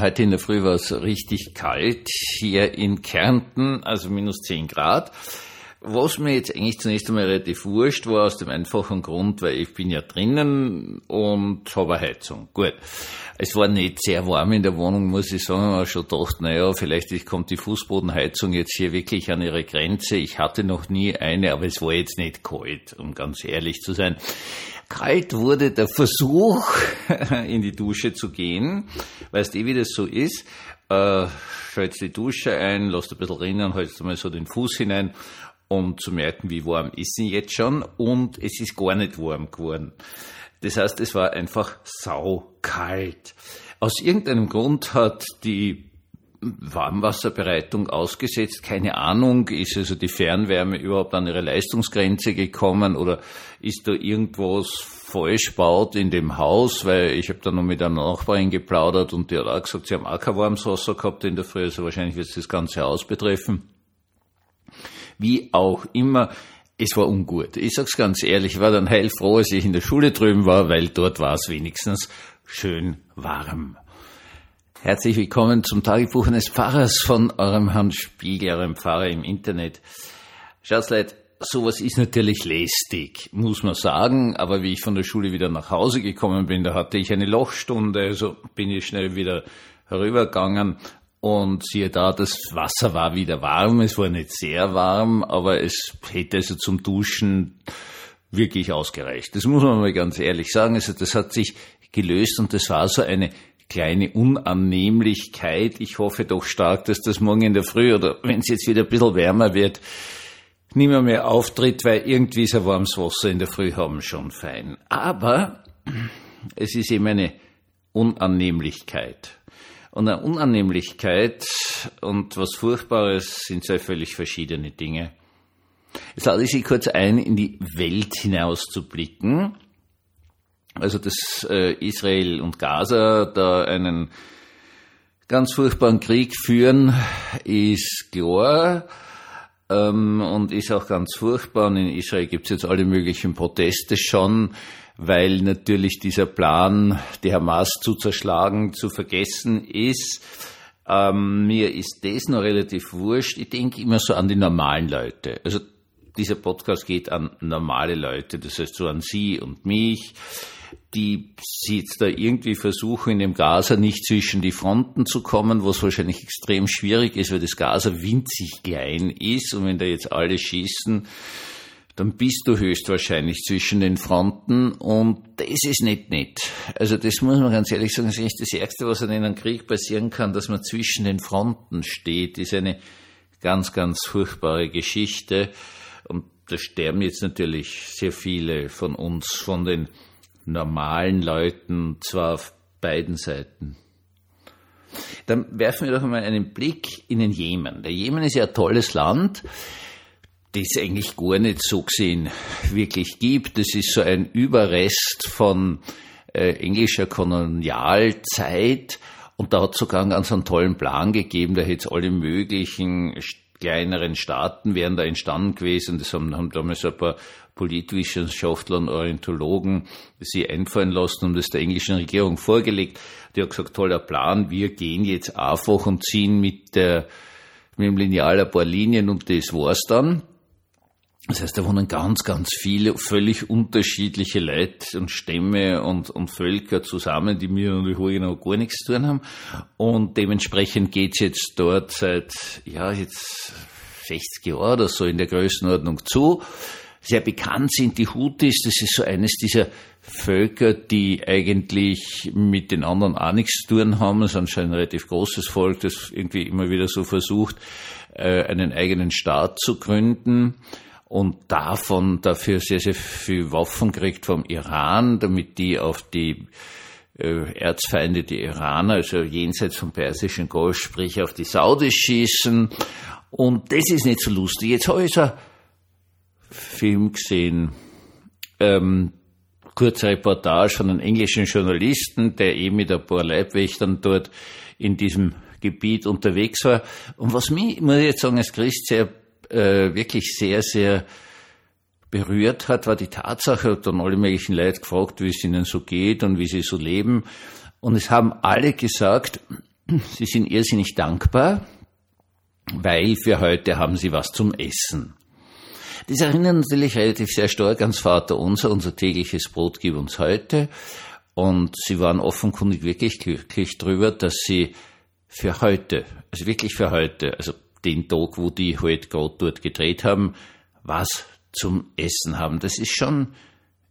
Heute in der Früh war es richtig kalt hier in Kärnten, also minus 10 Grad. Was mir jetzt eigentlich zunächst einmal relativ wurscht war, aus dem einfachen Grund, weil ich bin ja drinnen und habe Heizung. Gut. Es war nicht sehr warm in der Wohnung, muss ich sagen, aber schon gedacht, naja, vielleicht kommt die Fußbodenheizung jetzt hier wirklich an ihre Grenze. Ich hatte noch nie eine, aber es war jetzt nicht kalt, um ganz ehrlich zu sein. Kalt wurde der Versuch, in die Dusche zu gehen. Weißt du, wie das so ist? Äh, schaltest die Dusche ein, lässt ein bisschen rinnen, hältst mal so den Fuß hinein, um zu merken, wie warm ist sie jetzt schon. Und es ist gar nicht warm geworden. Das heißt, es war einfach saukalt. Aus irgendeinem Grund hat die Warmwasserbereitung ausgesetzt. Keine Ahnung, ist also die Fernwärme überhaupt an ihre Leistungsgrenze gekommen oder ist da irgendwas falsch baut in dem Haus, weil ich habe da noch mit einer Nachbarin geplaudert und die hat auch gesagt, sie haben auch kein warmes Wasser gehabt in der Früh, also wahrscheinlich wird es das ganze Haus betreffen. Wie auch immer, es war ungut. Ich sag's ganz ehrlich, ich war dann heilfroh, als ich in der Schule drüben war, weil dort war es wenigstens schön warm. Herzlich willkommen zum Tagebuch eines Pfarrers von eurem Herrn Spiegel, eurem Pfarrer im Internet. Schaut's Leute, sowas ist natürlich lästig, muss man sagen, aber wie ich von der Schule wieder nach Hause gekommen bin, da hatte ich eine Lochstunde, also bin ich schnell wieder herübergegangen und siehe da, das Wasser war wieder warm, es war nicht sehr warm, aber es hätte also zum Duschen wirklich ausgereicht. Das muss man mal ganz ehrlich sagen. Also das hat sich gelöst und das war so eine kleine Unannehmlichkeit. Ich hoffe doch stark, dass das morgen in der Früh oder wenn es jetzt wieder ein bisschen wärmer wird, nicht mehr mehr auftritt, weil irgendwie ist ein warmes Wasser in der Früh haben schon fein. Aber es ist eben eine Unannehmlichkeit. Und eine Unannehmlichkeit und was Furchtbares sind zwei völlig verschiedene Dinge. Jetzt lade ich Sie kurz ein, in die Welt hinaus zu blicken. Also, dass äh, Israel und Gaza da einen ganz furchtbaren Krieg führen, ist klar ähm, und ist auch ganz furchtbar. Und in Israel gibt es jetzt alle möglichen Proteste schon weil natürlich dieser Plan, die Hamas zu zerschlagen, zu vergessen ist. Ähm, mir ist das noch relativ wurscht. Ich denke immer so an die normalen Leute. Also dieser Podcast geht an normale Leute, das heißt so an Sie und mich, die jetzt da irgendwie versuchen, in dem Gaza nicht zwischen die Fronten zu kommen, was wahrscheinlich extrem schwierig ist, weil das Gaza winzig klein ist und wenn da jetzt alle schießen, dann bist du höchstwahrscheinlich zwischen den Fronten und das ist nicht nett. Also das muss man ganz ehrlich sagen, das ist echt das Ärgste, was in einem Krieg passieren kann, dass man zwischen den Fronten steht, ist eine ganz, ganz furchtbare Geschichte und da sterben jetzt natürlich sehr viele von uns, von den normalen Leuten, zwar auf beiden Seiten. Dann werfen wir doch mal einen Blick in den Jemen. Der Jemen ist ja ein tolles Land das eigentlich gar nicht so gesehen wirklich gibt. Das ist so ein Überrest von äh, englischer Kolonialzeit. Und da hat es sogar einen ganz einen tollen Plan gegeben, da hätte es alle möglichen kleineren Staaten wären da entstanden gewesen. Das haben, haben damals ein paar Politwissenschaftler und Orientologen sie einfallen lassen und das der englischen Regierung vorgelegt. Die hat gesagt, toller Plan, wir gehen jetzt einfach und ziehen mit der mit dem Lineal ein paar Linien und das war's dann. Das heißt, da wohnen ganz, ganz viele völlig unterschiedliche Leute und Stämme und, und Völker zusammen, die mir und genau gar nichts zu tun haben. Und dementsprechend geht's jetzt dort seit, ja, jetzt 60 Jahren oder so in der Größenordnung zu. Sehr bekannt sind die Hutis. Das ist so eines dieser Völker, die eigentlich mit den anderen auch nichts zu tun haben. Es ist anscheinend ein relativ großes Volk, das irgendwie immer wieder so versucht, äh, einen eigenen Staat zu gründen und davon dafür sehr, sehr viel Waffen kriegt vom Iran, damit die auf die äh, Erzfeinde, die Iraner, also jenseits vom Persischen Golf, sprich auf die Saudis schießen. Und das ist nicht so lustig. Jetzt habe ich so einen Film gesehen, ähm, kurze Reportage von einem englischen Journalisten, der eben mit ein paar Leibwächtern dort in diesem Gebiet unterwegs war. Und was mich, muss ich jetzt sagen, als Christ sehr äh, wirklich sehr, sehr berührt hat, war die Tatsache, hat dann alle möglichen Leute gefragt, wie es ihnen so geht und wie sie so leben. Und es haben alle gesagt, sie sind irrsinnig dankbar, weil für heute haben sie was zum Essen. Das erinnert natürlich relativ sehr stark ans Vater unser, unser tägliches Brot gib uns heute. Und sie waren offenkundig wirklich glücklich darüber, dass sie für heute, also wirklich für heute, also den Tag, wo die halt gerade dort gedreht haben, was zum Essen haben. Das ist schon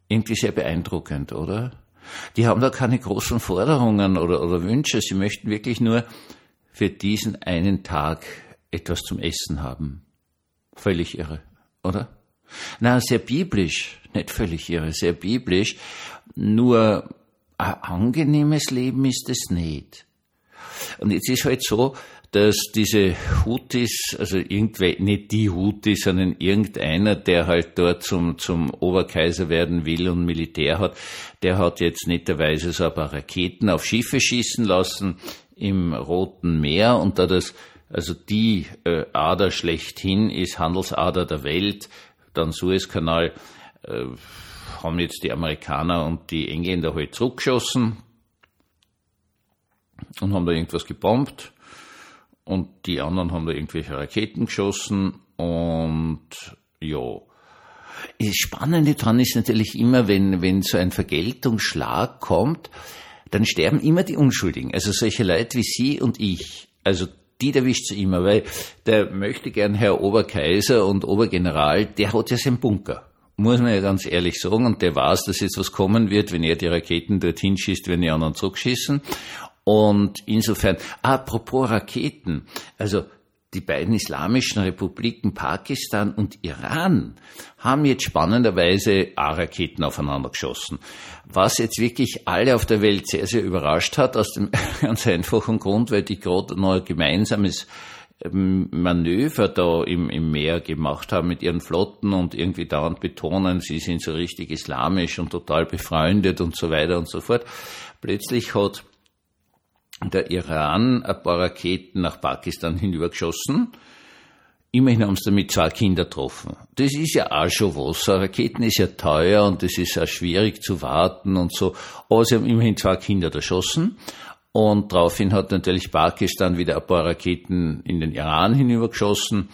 irgendwie sehr beeindruckend, oder? Die haben da keine großen Forderungen oder, oder Wünsche. Sie möchten wirklich nur für diesen einen Tag etwas zum Essen haben. Völlig irre, oder? Na, sehr biblisch, nicht völlig irre, sehr biblisch. Nur ein angenehmes Leben ist es nicht. Und jetzt ist halt so, dass diese Hutis, also irgendwer, nicht die Hutis, sondern irgendeiner, der halt dort zum, zum Oberkaiser werden will und Militär hat, der hat jetzt netterweise so ein paar Raketen auf Schiffe schießen lassen im Roten Meer. Und da das, also die äh, Ader schlechthin ist, Handelsader der Welt, dann Suezkanal, äh, haben jetzt die Amerikaner und die Engländer halt zurückgeschossen und haben da irgendwas gebombt und die anderen haben da irgendwelche Raketen geschossen und ja. Das Spannende daran ist natürlich immer, wenn, wenn so ein Vergeltungsschlag kommt, dann sterben immer die Unschuldigen. Also solche Leute wie Sie und ich. Also die erwischt sie immer, weil der möchte gern Herr Oberkaiser und Obergeneral, der hat ja seinen Bunker. Muss man ja ganz ehrlich sagen, und der weiß, dass jetzt was kommen wird, wenn er die Raketen dorthin schießt, wenn die anderen zurückschießen. Und insofern, apropos Raketen, also die beiden islamischen Republiken Pakistan und Iran haben jetzt spannenderweise A-Raketen aufeinander geschossen. Was jetzt wirklich alle auf der Welt sehr, sehr überrascht hat, aus dem ganz einfachen Grund, weil die gerade noch ein gemeinsames ähm, Manöver da im, im Meer gemacht haben mit ihren Flotten und irgendwie dauernd betonen, sie sind so richtig islamisch und total befreundet und so weiter und so fort. Plötzlich hat der Iran ein paar Raketen nach Pakistan hinübergeschossen. Immerhin haben sie damit zwei Kinder getroffen. Das ist ja auch schon was. Raketen ist ja teuer und es ist auch schwierig zu warten und so. Aber sie haben immerhin zwei Kinder erschossen. Und daraufhin hat natürlich Pakistan wieder ein paar Raketen in den Iran hinübergeschossen.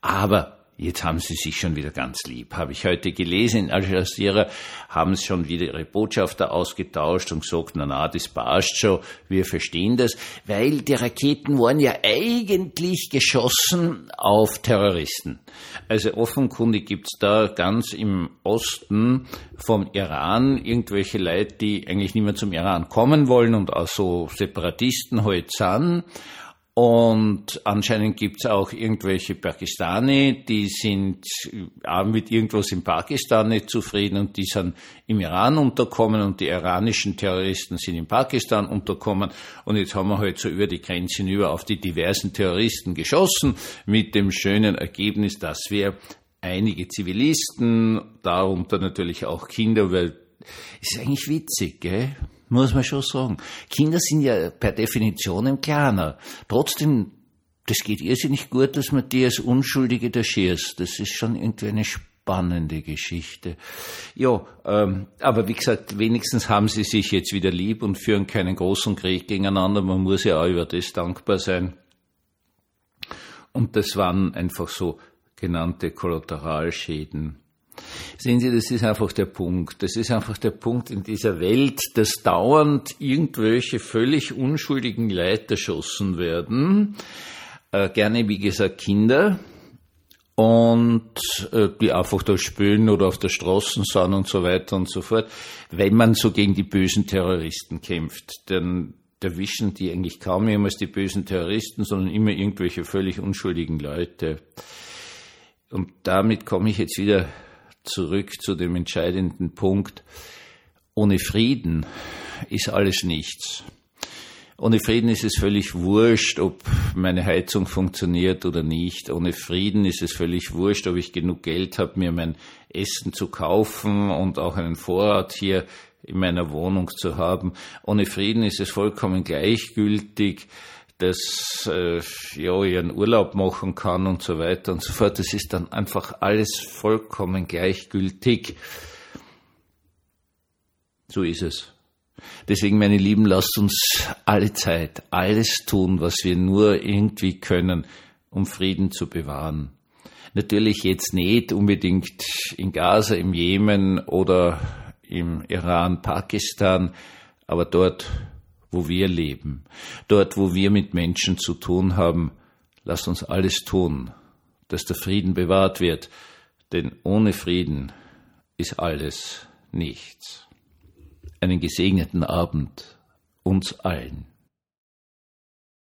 Aber Jetzt haben sie sich schon wieder ganz lieb. Habe ich heute gelesen, in Al Jazeera haben sie schon wieder ihre Botschafter ausgetauscht und gesagt, na na, das passt schon, wir verstehen das, weil die Raketen waren ja eigentlich geschossen auf Terroristen. Also offenkundig gibt's da ganz im Osten vom Iran irgendwelche Leute, die eigentlich nicht mehr zum Iran kommen wollen und auch so Separatisten heute sind und anscheinend gibt's auch irgendwelche Pakistani, die sind mit irgendwas in Pakistan nicht zufrieden und die sind im Iran unterkommen und die iranischen Terroristen sind in Pakistan unterkommen. Und jetzt haben wir halt so über die Grenze hinüber auf die diversen Terroristen geschossen mit dem schönen Ergebnis, dass wir einige Zivilisten, darunter natürlich auch Kinder, weil ist eigentlich witzig, gell? muss man schon sagen. Kinder sind ja per Definition im Kleiner. Trotzdem, das geht irrsinnig gut, dass man die als Unschuldige da schießt. Das ist schon irgendwie eine spannende Geschichte. Ja, ähm, aber wie gesagt, wenigstens haben sie sich jetzt wieder lieb und führen keinen großen Krieg gegeneinander. Man muss ja auch über das dankbar sein. Und das waren einfach so genannte Kollateralschäden. Sehen Sie, das ist einfach der Punkt. Das ist einfach der Punkt in dieser Welt, dass dauernd irgendwelche völlig unschuldigen Leute erschossen werden. Äh, gerne, wie gesagt, Kinder. Und äh, die einfach da spülen oder auf der Straße sind und so weiter und so fort. Wenn man so gegen die bösen Terroristen kämpft, dann erwischen die eigentlich kaum jemals die bösen Terroristen, sondern immer irgendwelche völlig unschuldigen Leute. Und damit komme ich jetzt wieder zurück zu dem entscheidenden Punkt. Ohne Frieden ist alles nichts. Ohne Frieden ist es völlig wurscht, ob meine Heizung funktioniert oder nicht. Ohne Frieden ist es völlig wurscht, ob ich genug Geld habe, mir mein Essen zu kaufen und auch einen Vorrat hier in meiner Wohnung zu haben. Ohne Frieden ist es vollkommen gleichgültig, dass äh, ja, ich einen Urlaub machen kann und so weiter und so fort. Das ist dann einfach alles vollkommen gleichgültig. So ist es. Deswegen, meine Lieben, lasst uns alle Zeit alles tun, was wir nur irgendwie können, um Frieden zu bewahren. Natürlich jetzt nicht unbedingt in Gaza, im Jemen oder im Iran, Pakistan, aber dort, wo wir leben, dort, wo wir mit Menschen zu tun haben, lasst uns alles tun, dass der Frieden bewahrt wird, denn ohne Frieden ist alles nichts. Einen gesegneten Abend uns allen.